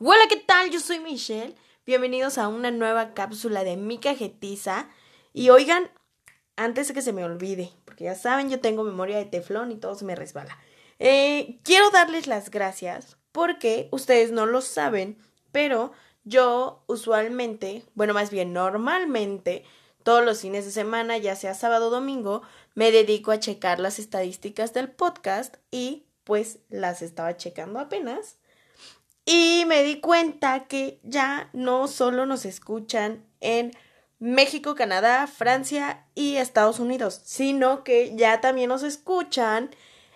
Hola, ¿qué tal? Yo soy Michelle. Bienvenidos a una nueva cápsula de mi cajetiza. Y oigan, antes de que se me olvide, porque ya saben, yo tengo memoria de teflón y todo se me resbala. Eh, quiero darles las gracias porque ustedes no lo saben, pero yo usualmente, bueno, más bien normalmente, todos los fines de semana, ya sea sábado o domingo, me dedico a checar las estadísticas del podcast y pues las estaba checando apenas. Y me di cuenta que ya no solo nos escuchan en México, Canadá, Francia y Estados Unidos, sino que ya también nos escuchan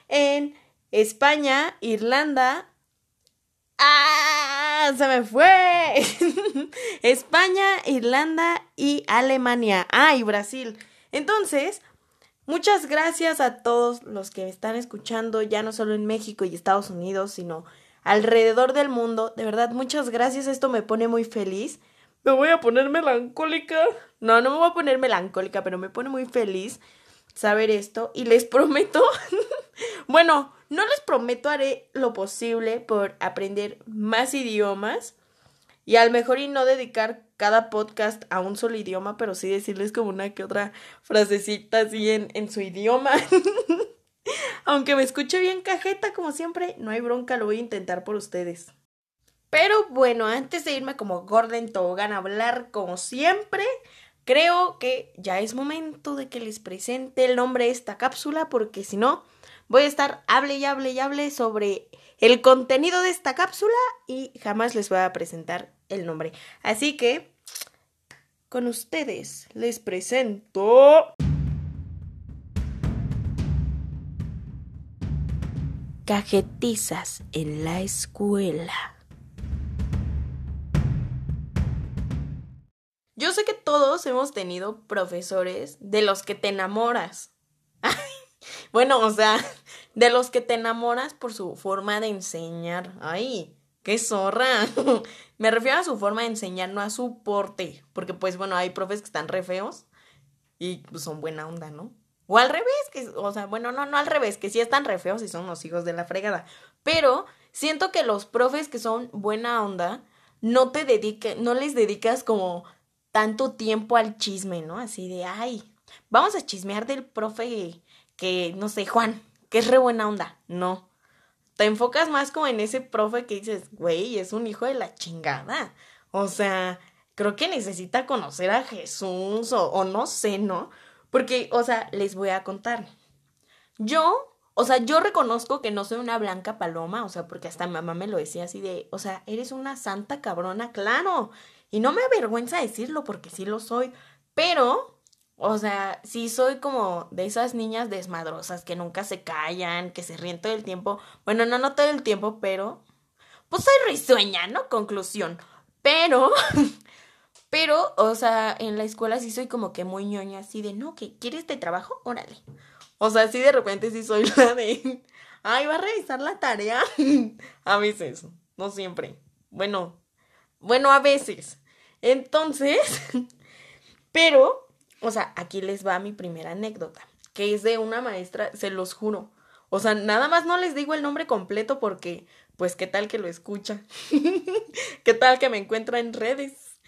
en España, Irlanda. ¡Ah! Se me fue. España, Irlanda y Alemania. Ah, y Brasil. Entonces, muchas gracias a todos los que me están escuchando, ya no solo en México y Estados Unidos, sino alrededor del mundo. De verdad, muchas gracias. Esto me pone muy feliz. Me voy a poner melancólica. No, no me voy a poner melancólica, pero me pone muy feliz saber esto. Y les prometo, bueno, no les prometo haré lo posible por aprender más idiomas. Y al mejor y no dedicar cada podcast a un solo idioma, pero sí decirles como una que otra frasecita así en, en su idioma. Aunque me escuche bien cajeta, como siempre, no hay bronca, lo voy a intentar por ustedes. Pero bueno, antes de irme como Gordon Tobogán a hablar como siempre, creo que ya es momento de que les presente el nombre de esta cápsula, porque si no, voy a estar hable y hable y hable sobre el contenido de esta cápsula y jamás les voy a presentar el nombre. Así que, con ustedes les presento... Cajetizas en la escuela. Todos hemos tenido profesores de los que te enamoras. bueno, o sea, de los que te enamoras por su forma de enseñar. Ay, qué zorra. Me refiero a su forma de enseñar, no a su porte. Porque, pues, bueno, hay profes que están re feos y pues, son buena onda, ¿no? O al revés, que, o sea, bueno, no, no al revés, que sí están re feos y son los hijos de la fregada. Pero siento que los profes que son buena onda, no te dediques, no les dedicas como tanto tiempo al chisme, ¿no? Así de, ay, vamos a chismear del profe que, no sé, Juan, que es re buena onda. No. Te enfocas más como en ese profe que dices, güey, es un hijo de la chingada. O sea, creo que necesita conocer a Jesús o, o no sé, ¿no? Porque, o sea, les voy a contar. Yo, o sea, yo reconozco que no soy una blanca paloma, o sea, porque hasta mamá me lo decía así de, o sea, eres una santa cabrona, claro. Y no me avergüenza decirlo porque sí lo soy, pero, o sea, sí soy como de esas niñas desmadrosas que nunca se callan, que se ríen todo el tiempo. Bueno, no, no todo el tiempo, pero, pues soy risueña, ¿no? Conclusión. Pero, Pero, o sea, en la escuela sí soy como que muy ñoña, así de, no, que ¿quieres de trabajo? Órale. O sea, sí de repente sí soy la de, ay, va a revisar la tarea. a veces, no siempre. Bueno, bueno, a veces. Entonces, pero, o sea, aquí les va mi primera anécdota, que es de una maestra, se los juro. O sea, nada más no les digo el nombre completo porque, pues, ¿qué tal que lo escucha? ¿Qué tal que me encuentra en redes?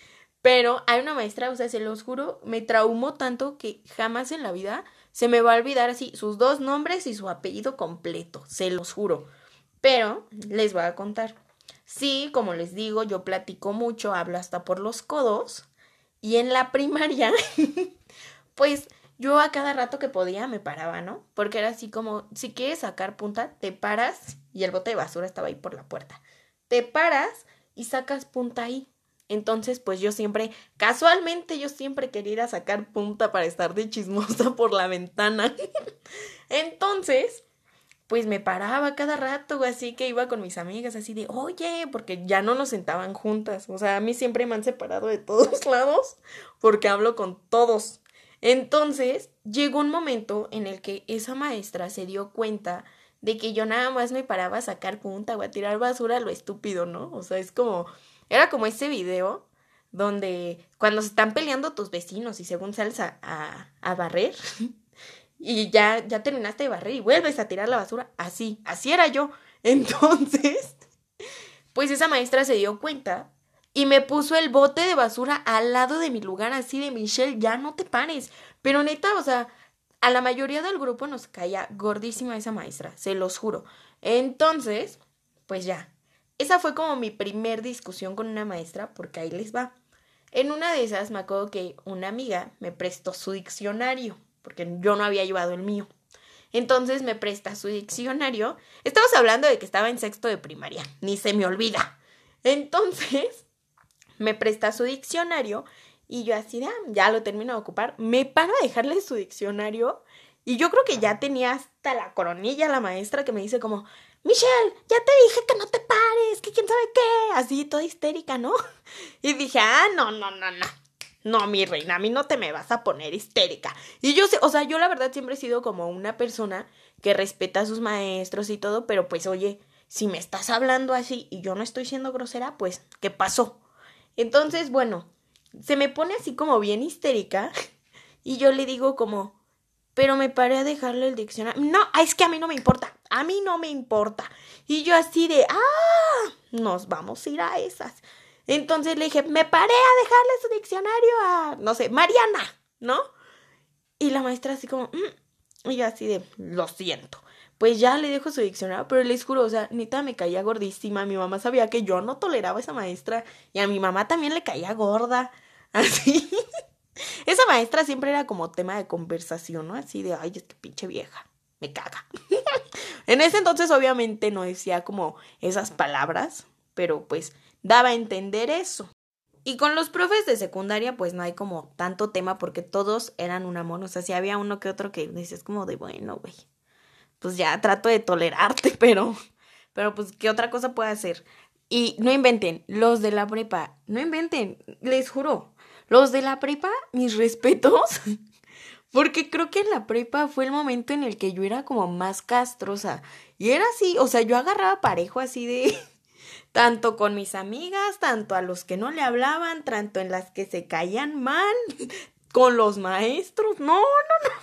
Pero hay una maestra, o sea, se los juro, me traumó tanto que jamás en la vida se me va a olvidar así sus dos nombres y su apellido completo, se los juro. Pero les voy a contar. Sí, como les digo, yo platico mucho, hablo hasta por los codos. Y en la primaria, pues yo a cada rato que podía me paraba, ¿no? Porque era así como, si quieres sacar punta, te paras y el bote de basura estaba ahí por la puerta. Te paras y sacas punta ahí. Entonces, pues yo siempre, casualmente yo siempre quería ir a sacar punta para estar de chismosa por la ventana. Entonces, pues me paraba cada rato, así que iba con mis amigas así de, oye, porque ya no nos sentaban juntas. O sea, a mí siempre me han separado de todos lados porque hablo con todos. Entonces, llegó un momento en el que esa maestra se dio cuenta de que yo nada más me paraba a sacar punta o a tirar basura a lo estúpido, ¿no? O sea, es como era como ese video donde cuando se están peleando tus vecinos y según sales a, a, barrer y ya, ya terminaste de barrer y vuelves a tirar la basura, así, así era yo. Entonces, pues esa maestra se dio cuenta y me puso el bote de basura al lado de mi lugar, así de Michelle, ya no te pares. Pero neta, o sea, a la mayoría del grupo nos caía gordísima esa maestra, se los juro. Entonces, pues ya. Esa fue como mi primer discusión con una maestra, porque ahí les va. En una de esas me acuerdo que una amiga me prestó su diccionario, porque yo no había llevado el mío. Entonces me presta su diccionario. Estamos hablando de que estaba en sexto de primaria, ni se me olvida. Entonces me presta su diccionario y yo así, ah, ya lo termino de ocupar. Me para a dejarle su diccionario y yo creo que ya tenía hasta la coronilla la maestra que me dice como, Michelle, ya te dije que no te pares, que quién sabe qué, así toda histérica, ¿no? Y dije, ah, no, no, no, no. No, mi reina, a mí no te me vas a poner histérica. Y yo sé, o sea, yo la verdad siempre he sido como una persona que respeta a sus maestros y todo, pero pues oye, si me estás hablando así y yo no estoy siendo grosera, pues, ¿qué pasó? Entonces, bueno, se me pone así como bien histérica y yo le digo como, pero me paré a dejarle el diccionario. No, es que a mí no me importa, a mí no me importa. Y yo así de, ah, nos vamos a ir a esas. Entonces le dije, me paré a dejarle su diccionario a, no sé, Mariana, ¿no? Y la maestra así como, mm", y yo así de, lo siento. Pues ya le dejo su diccionario, pero les juro, o sea, neta me caía gordísima. Mi mamá sabía que yo no toleraba a esa maestra y a mi mamá también le caía gorda. Así. Esa maestra siempre era como tema de conversación, ¿no? Así de, ay, es que pinche vieja, me caga. en ese entonces obviamente no decía como esas palabras, pero pues daba a entender eso. Y con los profes de secundaria, pues no hay como tanto tema porque todos eran un amor. O sea, si había uno que otro que dices como de, bueno, güey, pues ya trato de tolerarte, pero, pero pues, ¿qué otra cosa puede hacer? Y no inventen, los de la prepa, no inventen, les juro, los de la prepa, mis respetos, porque creo que en la prepa fue el momento en el que yo era como más castrosa. Y era así, o sea, yo agarraba parejo así de, tanto con mis amigas, tanto a los que no le hablaban, tanto en las que se caían mal, con los maestros, no, no, no.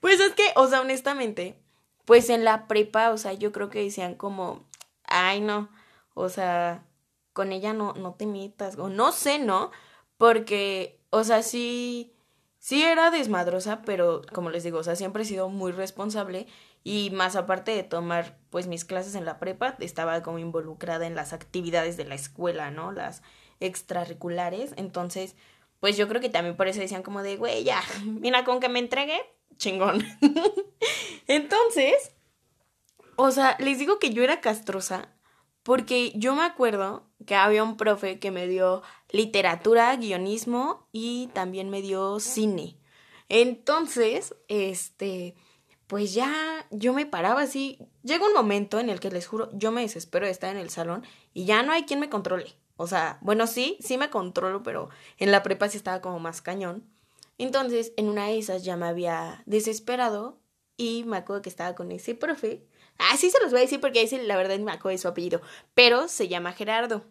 Pues es que, o sea, honestamente, pues en la prepa, o sea, yo creo que decían como, ay, no, o sea, con ella no, no te metas, o no sé, ¿no? Porque, o sea, sí, sí era desmadrosa, pero como les digo, o sea, siempre he sido muy responsable y más aparte de tomar, pues, mis clases en la prepa, estaba como involucrada en las actividades de la escuela, ¿no? Las extracurriculares, entonces, pues yo creo que también por eso decían como de, güey, ya, mira, con que me entregué, chingón. Entonces, o sea, les digo que yo era castrosa porque yo me acuerdo que había un profe que me dio literatura, guionismo y también me dio cine. Entonces, este, pues ya yo me paraba así. Llega un momento en el que les juro, yo me desespero de estar en el salón y ya no hay quien me controle. O sea, bueno, sí, sí me controlo, pero en la prepa sí estaba como más cañón. Entonces, en una de esas ya me había desesperado y me acuerdo que estaba con ese profe. Así se los voy a decir porque ahí la verdad me acuerdo de su apellido, pero se llama Gerardo.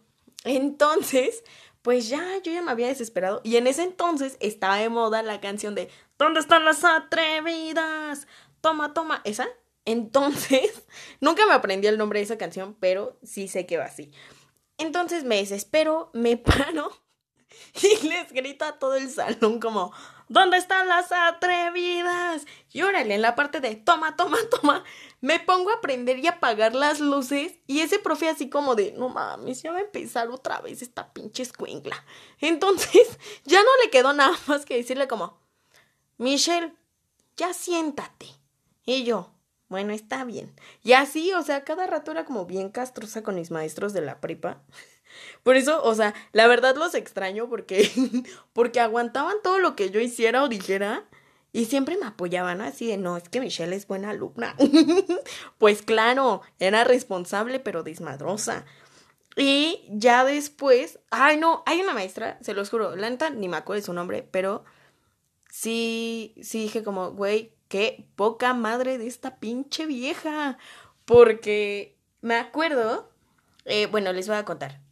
Entonces, pues ya yo ya me había desesperado y en ese entonces estaba de moda la canción de ¿Dónde están las atrevidas? Toma, toma, esa. Entonces, nunca me aprendí el nombre de esa canción, pero sí sé que va así. Entonces me desespero, me paro y les grito a todo el salón como ¿Dónde están las atrevidas? Y órale, en la parte de toma, toma, toma, me pongo a prender y apagar las luces. Y ese profe así como de, no mames, ya va a empezar otra vez esta pinche escuincla. Entonces, ya no le quedó nada más que decirle como, Michelle, ya siéntate. Y yo, bueno, está bien. Y así, o sea, cada rato era como bien castrosa con mis maestros de la prepa. Por eso, o sea, la verdad los extraño porque, porque aguantaban todo lo que yo hiciera o dijera y siempre me apoyaban así de, no, es que Michelle es buena alumna. pues claro, era responsable pero desmadrosa. Y ya después, ay no, hay una maestra, se los juro, la neta ni me acuerdo de su nombre, pero sí, sí dije como, güey, qué poca madre de esta pinche vieja. Porque me acuerdo, eh, bueno, les voy a contar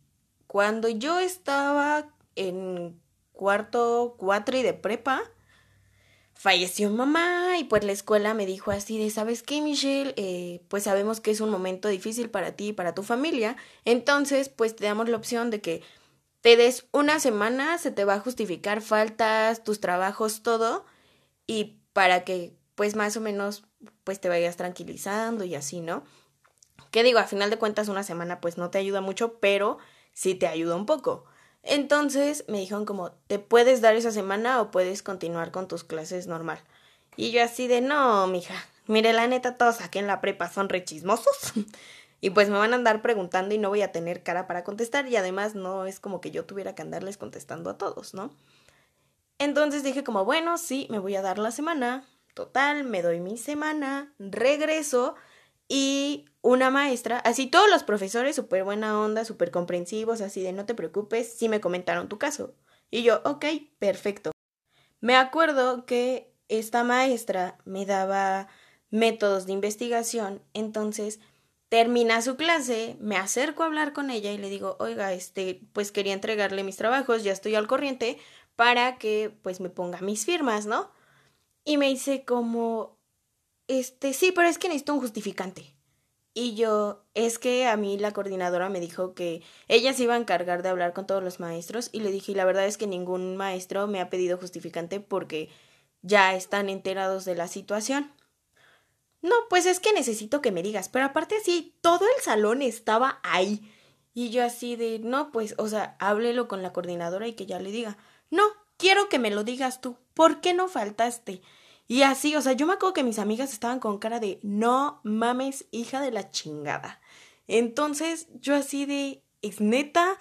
cuando yo estaba en cuarto, cuatro y de prepa, falleció mamá y pues la escuela me dijo así de, ¿sabes qué, Michelle? Eh, pues sabemos que es un momento difícil para ti y para tu familia, entonces pues te damos la opción de que te des una semana, se te va a justificar faltas, tus trabajos, todo, y para que pues más o menos pues te vayas tranquilizando y así, ¿no? Que digo, a final de cuentas una semana pues no te ayuda mucho, pero sí te ayuda un poco. Entonces me dijeron como, te puedes dar esa semana o puedes continuar con tus clases normal. Y yo así de, no, mija, mire, la neta, todos aquí en la prepa son rechismosos. y pues me van a andar preguntando y no voy a tener cara para contestar. Y además no es como que yo tuviera que andarles contestando a todos, ¿no? Entonces dije como, bueno, sí, me voy a dar la semana. Total, me doy mi semana, regreso y una maestra, así todos los profesores súper buena onda, súper comprensivos, así de no te preocupes, sí me comentaron tu caso. Y yo, ok, perfecto. Me acuerdo que esta maestra me daba métodos de investigación, entonces termina su clase, me acerco a hablar con ella y le digo, oiga, este, pues quería entregarle mis trabajos, ya estoy al corriente, para que pues me ponga mis firmas, ¿no? Y me dice como, este, sí, pero es que necesito un justificante. Y yo, es que a mí la coordinadora me dijo que ella se iba a encargar de hablar con todos los maestros y le dije, la verdad es que ningún maestro me ha pedido justificante porque ya están enterados de la situación. No, pues es que necesito que me digas, pero aparte así, todo el salón estaba ahí. Y yo así de, no, pues, o sea, háblelo con la coordinadora y que ya le diga. No, quiero que me lo digas tú. ¿Por qué no faltaste? Y así, o sea, yo me acuerdo que mis amigas estaban con cara de no mames, hija de la chingada. Entonces, yo así de, es neta,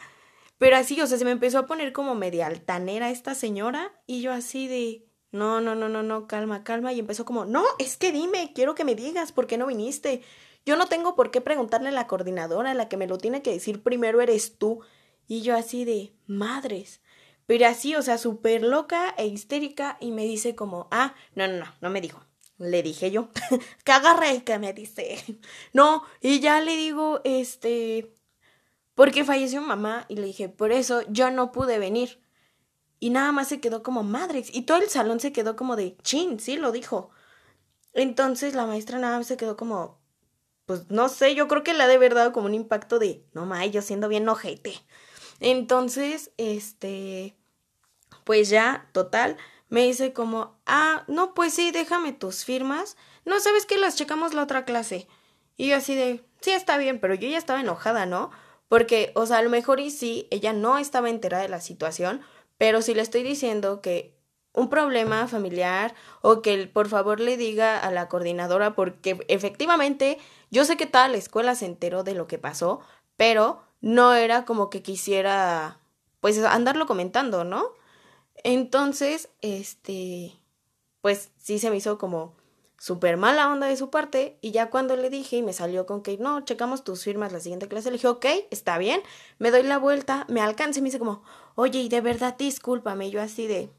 pero así, o sea, se me empezó a poner como media altanera esta señora y yo así de, no, no, no, no, no, calma, calma. Y empezó como, no, es que dime, quiero que me digas por qué no viniste. Yo no tengo por qué preguntarle a la coordinadora, la que me lo tiene que decir primero eres tú. Y yo así de, madres. Pero así, o sea, súper loca e histérica y me dice como, ah, no, no, no, no me dijo. Le dije yo, que agarre que me dice. No, y ya le digo, este, porque falleció mamá y le dije, por eso yo no pude venir. Y nada más se quedó como madres. Y todo el salón se quedó como de, chin, sí, lo dijo. Entonces la maestra nada más se quedó como, pues no sé, yo creo que le ha de haber dado como un impacto de, no ma, yo siendo bien ojete. Entonces, este, pues ya, total, me dice como, ah, no, pues sí, déjame tus firmas. No, ¿sabes qué? Las checamos la otra clase. Y yo así de, sí, está bien, pero yo ya estaba enojada, ¿no? Porque, o sea, a lo mejor y sí, ella no estaba enterada de la situación, pero si le estoy diciendo que un problema familiar o que por favor le diga a la coordinadora porque efectivamente yo sé que toda la escuela se enteró de lo que pasó, pero no era como que quisiera pues andarlo comentando, ¿no? Entonces, este, pues sí se me hizo como súper mala onda de su parte y ya cuando le dije y me salió con que no, checamos tus firmas la siguiente clase, le dije, ok, está bien, me doy la vuelta, me alcance y me dice como, oye, y de verdad discúlpame, yo así de,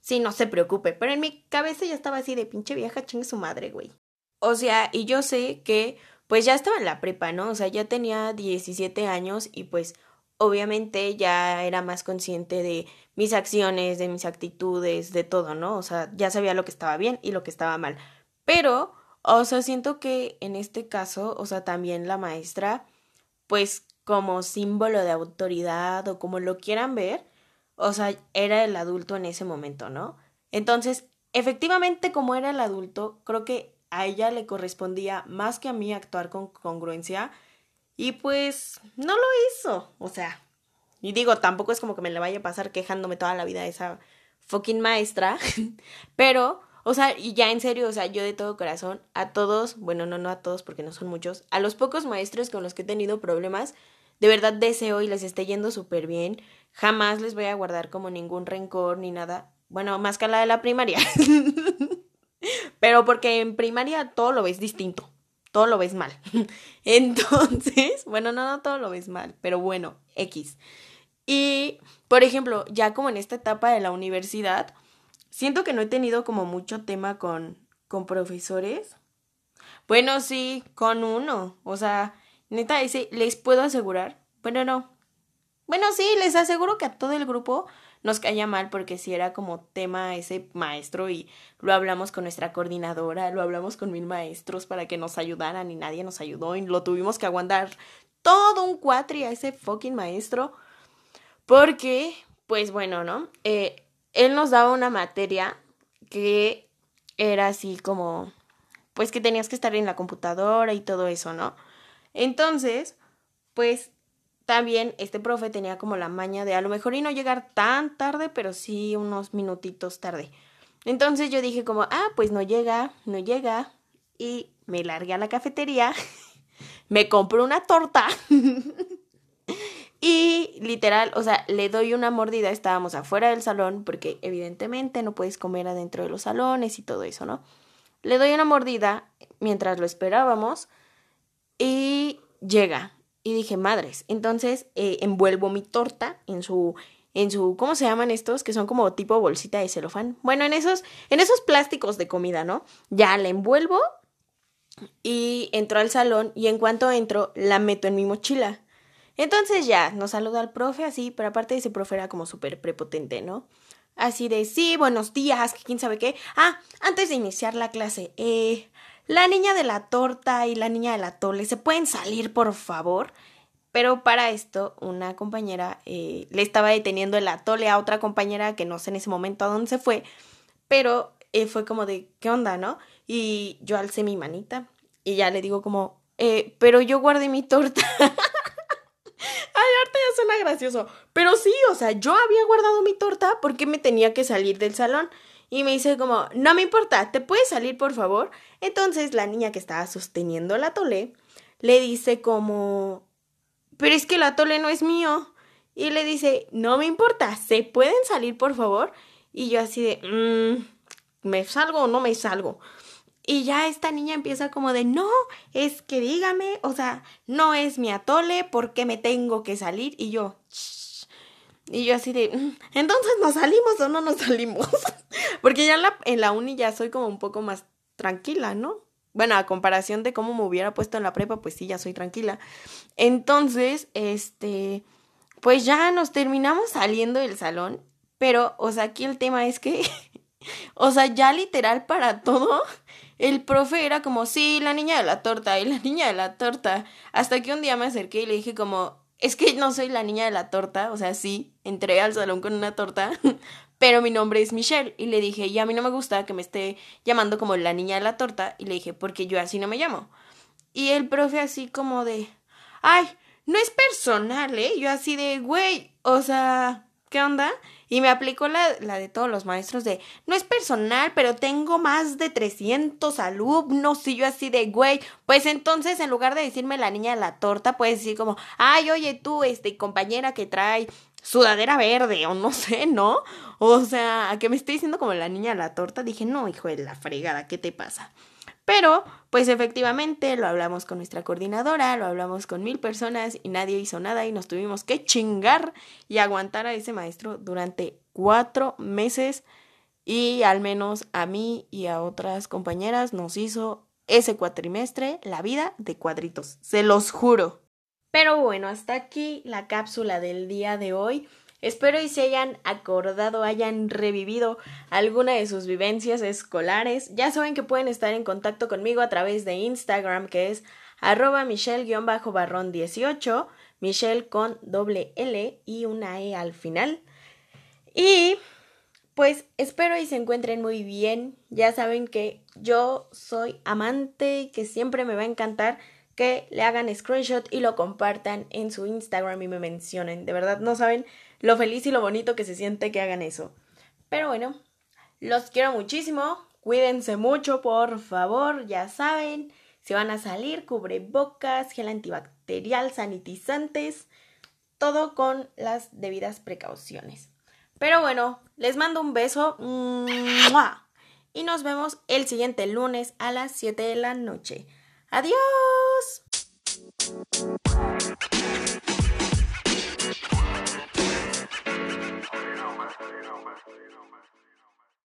sí, no se preocupe, pero en mi cabeza ya estaba así de pinche vieja, chingue su madre, güey. O sea, y yo sé que pues ya estaba en la prepa, ¿no? O sea, ya tenía 17 años y pues obviamente ya era más consciente de mis acciones, de mis actitudes, de todo, ¿no? O sea, ya sabía lo que estaba bien y lo que estaba mal. Pero, o sea, siento que en este caso, o sea, también la maestra, pues como símbolo de autoridad o como lo quieran ver, o sea, era el adulto en ese momento, ¿no? Entonces, efectivamente, como era el adulto, creo que a ella le correspondía más que a mí actuar con congruencia y pues no lo hizo, o sea, y digo, tampoco es como que me le vaya a pasar quejándome toda la vida a esa fucking maestra, pero, o sea, y ya en serio, o sea, yo de todo corazón, a todos, bueno, no, no a todos porque no son muchos, a los pocos maestros con los que he tenido problemas, de verdad deseo y les esté yendo súper bien, jamás les voy a guardar como ningún rencor ni nada, bueno, más que la de la primaria. Pero porque en primaria todo lo ves distinto, todo lo ves mal. Entonces, bueno, no, no todo lo ves mal, pero bueno, X. Y, por ejemplo, ya como en esta etapa de la universidad, siento que no he tenido como mucho tema con, con profesores. Bueno, sí, con uno. O sea, neta, ese les puedo asegurar. Bueno, no. Bueno, sí, les aseguro que a todo el grupo nos caía mal porque si era como tema ese maestro y lo hablamos con nuestra coordinadora, lo hablamos con mil maestros para que nos ayudaran y nadie nos ayudó y lo tuvimos que aguantar todo un cuatri a ese fucking maestro porque, pues bueno, ¿no? Eh, él nos daba una materia que era así como, pues que tenías que estar en la computadora y todo eso, ¿no? Entonces, pues también este profe tenía como la maña de a lo mejor y no llegar tan tarde, pero sí unos minutitos tarde. Entonces yo dije como, ah, pues no llega, no llega. Y me largué a la cafetería, me compré una torta y literal, o sea, le doy una mordida, estábamos afuera del salón, porque evidentemente no puedes comer adentro de los salones y todo eso, ¿no? Le doy una mordida mientras lo esperábamos y llega. Y dije, madres. Entonces eh, envuelvo mi torta en su, en su, ¿cómo se llaman estos? Que son como tipo bolsita de celofán. Bueno, en esos, en esos plásticos de comida, ¿no? Ya la envuelvo y entro al salón y en cuanto entro la meto en mi mochila. Entonces ya, nos saluda al profe así, pero aparte ese profe era como súper prepotente, ¿no? Así de, sí, buenos días, quién sabe qué. Ah, antes de iniciar la clase, eh, la niña de la torta y la niña de la tole, ¿se pueden salir, por favor? Pero para esto, una compañera eh, le estaba deteniendo el atole a otra compañera que no sé en ese momento a dónde se fue, pero eh, fue como de, ¿qué onda, no? Y yo alcé mi manita y ya le digo como, eh, pero yo guardé mi torta. Ay, ahorita ya suena gracioso. Pero sí, o sea, yo había guardado mi torta porque me tenía que salir del salón. Y me dice como, no me importa, ¿te puedes salir por favor? Entonces la niña que estaba sosteniendo la tole le dice como, pero es que la tole no es mío. Y le dice, no me importa, ¿se pueden salir por favor? Y yo así de, mmm, ¿me salgo o no me salgo? Y ya esta niña empieza como de, no, es que dígame, o sea, no es mi atole, ¿por qué me tengo que salir? Y yo, y yo así de, mm, entonces nos salimos o no nos salimos. Porque ya en la, en la uni ya soy como un poco más tranquila, ¿no? Bueno, a comparación de cómo me hubiera puesto en la prepa, pues sí, ya soy tranquila. Entonces, este, pues ya nos terminamos saliendo del salón, pero, o sea, aquí el tema es que, o sea, ya literal para todo, el profe era como, sí, la niña de la torta y la niña de la torta. Hasta que un día me acerqué y le dije como, es que no soy la niña de la torta, o sea, sí, entré al salón con una torta, pero mi nombre es Michelle. Y le dije, y a mí no me gusta que me esté llamando como la niña de la torta. Y le dije, porque yo así no me llamo. Y el profe así como de, ay, no es personal, ¿eh? Yo así de, güey, o sea, ¿qué onda? Y me aplicó la, la, de todos los maestros de, no es personal, pero tengo más de 300 alumnos. Y yo así de, güey, pues entonces en lugar de decirme la niña de la torta, puedes decir como, ay, oye tú, este, compañera que trae sudadera verde o no sé, ¿no? O sea, que me esté diciendo como la niña de la torta, dije, no, hijo de la fregada, ¿qué te pasa? Pero, pues efectivamente, lo hablamos con nuestra coordinadora, lo hablamos con mil personas y nadie hizo nada y nos tuvimos que chingar y aguantar a ese maestro durante cuatro meses y al menos a mí y a otras compañeras nos hizo ese cuatrimestre la vida de cuadritos, se los juro. Pero bueno, hasta aquí la cápsula del día de hoy. Espero y se hayan acordado, hayan revivido alguna de sus vivencias escolares. Ya saben que pueden estar en contacto conmigo a través de Instagram, que es arroba michelle-barrón 18, Michelle con doble L y una E al final. Y pues espero y se encuentren muy bien. Ya saben que yo soy amante y que siempre me va a encantar que le hagan screenshot y lo compartan en su Instagram y me mencionen. De verdad, no saben lo feliz y lo bonito que se siente que hagan eso. Pero bueno, los quiero muchísimo. Cuídense mucho, por favor, ya saben. Si van a salir, cubrebocas, gel antibacterial, sanitizantes, todo con las debidas precauciones. Pero bueno, les mando un beso. Y nos vemos el siguiente lunes a las 7 de la noche. Adiós.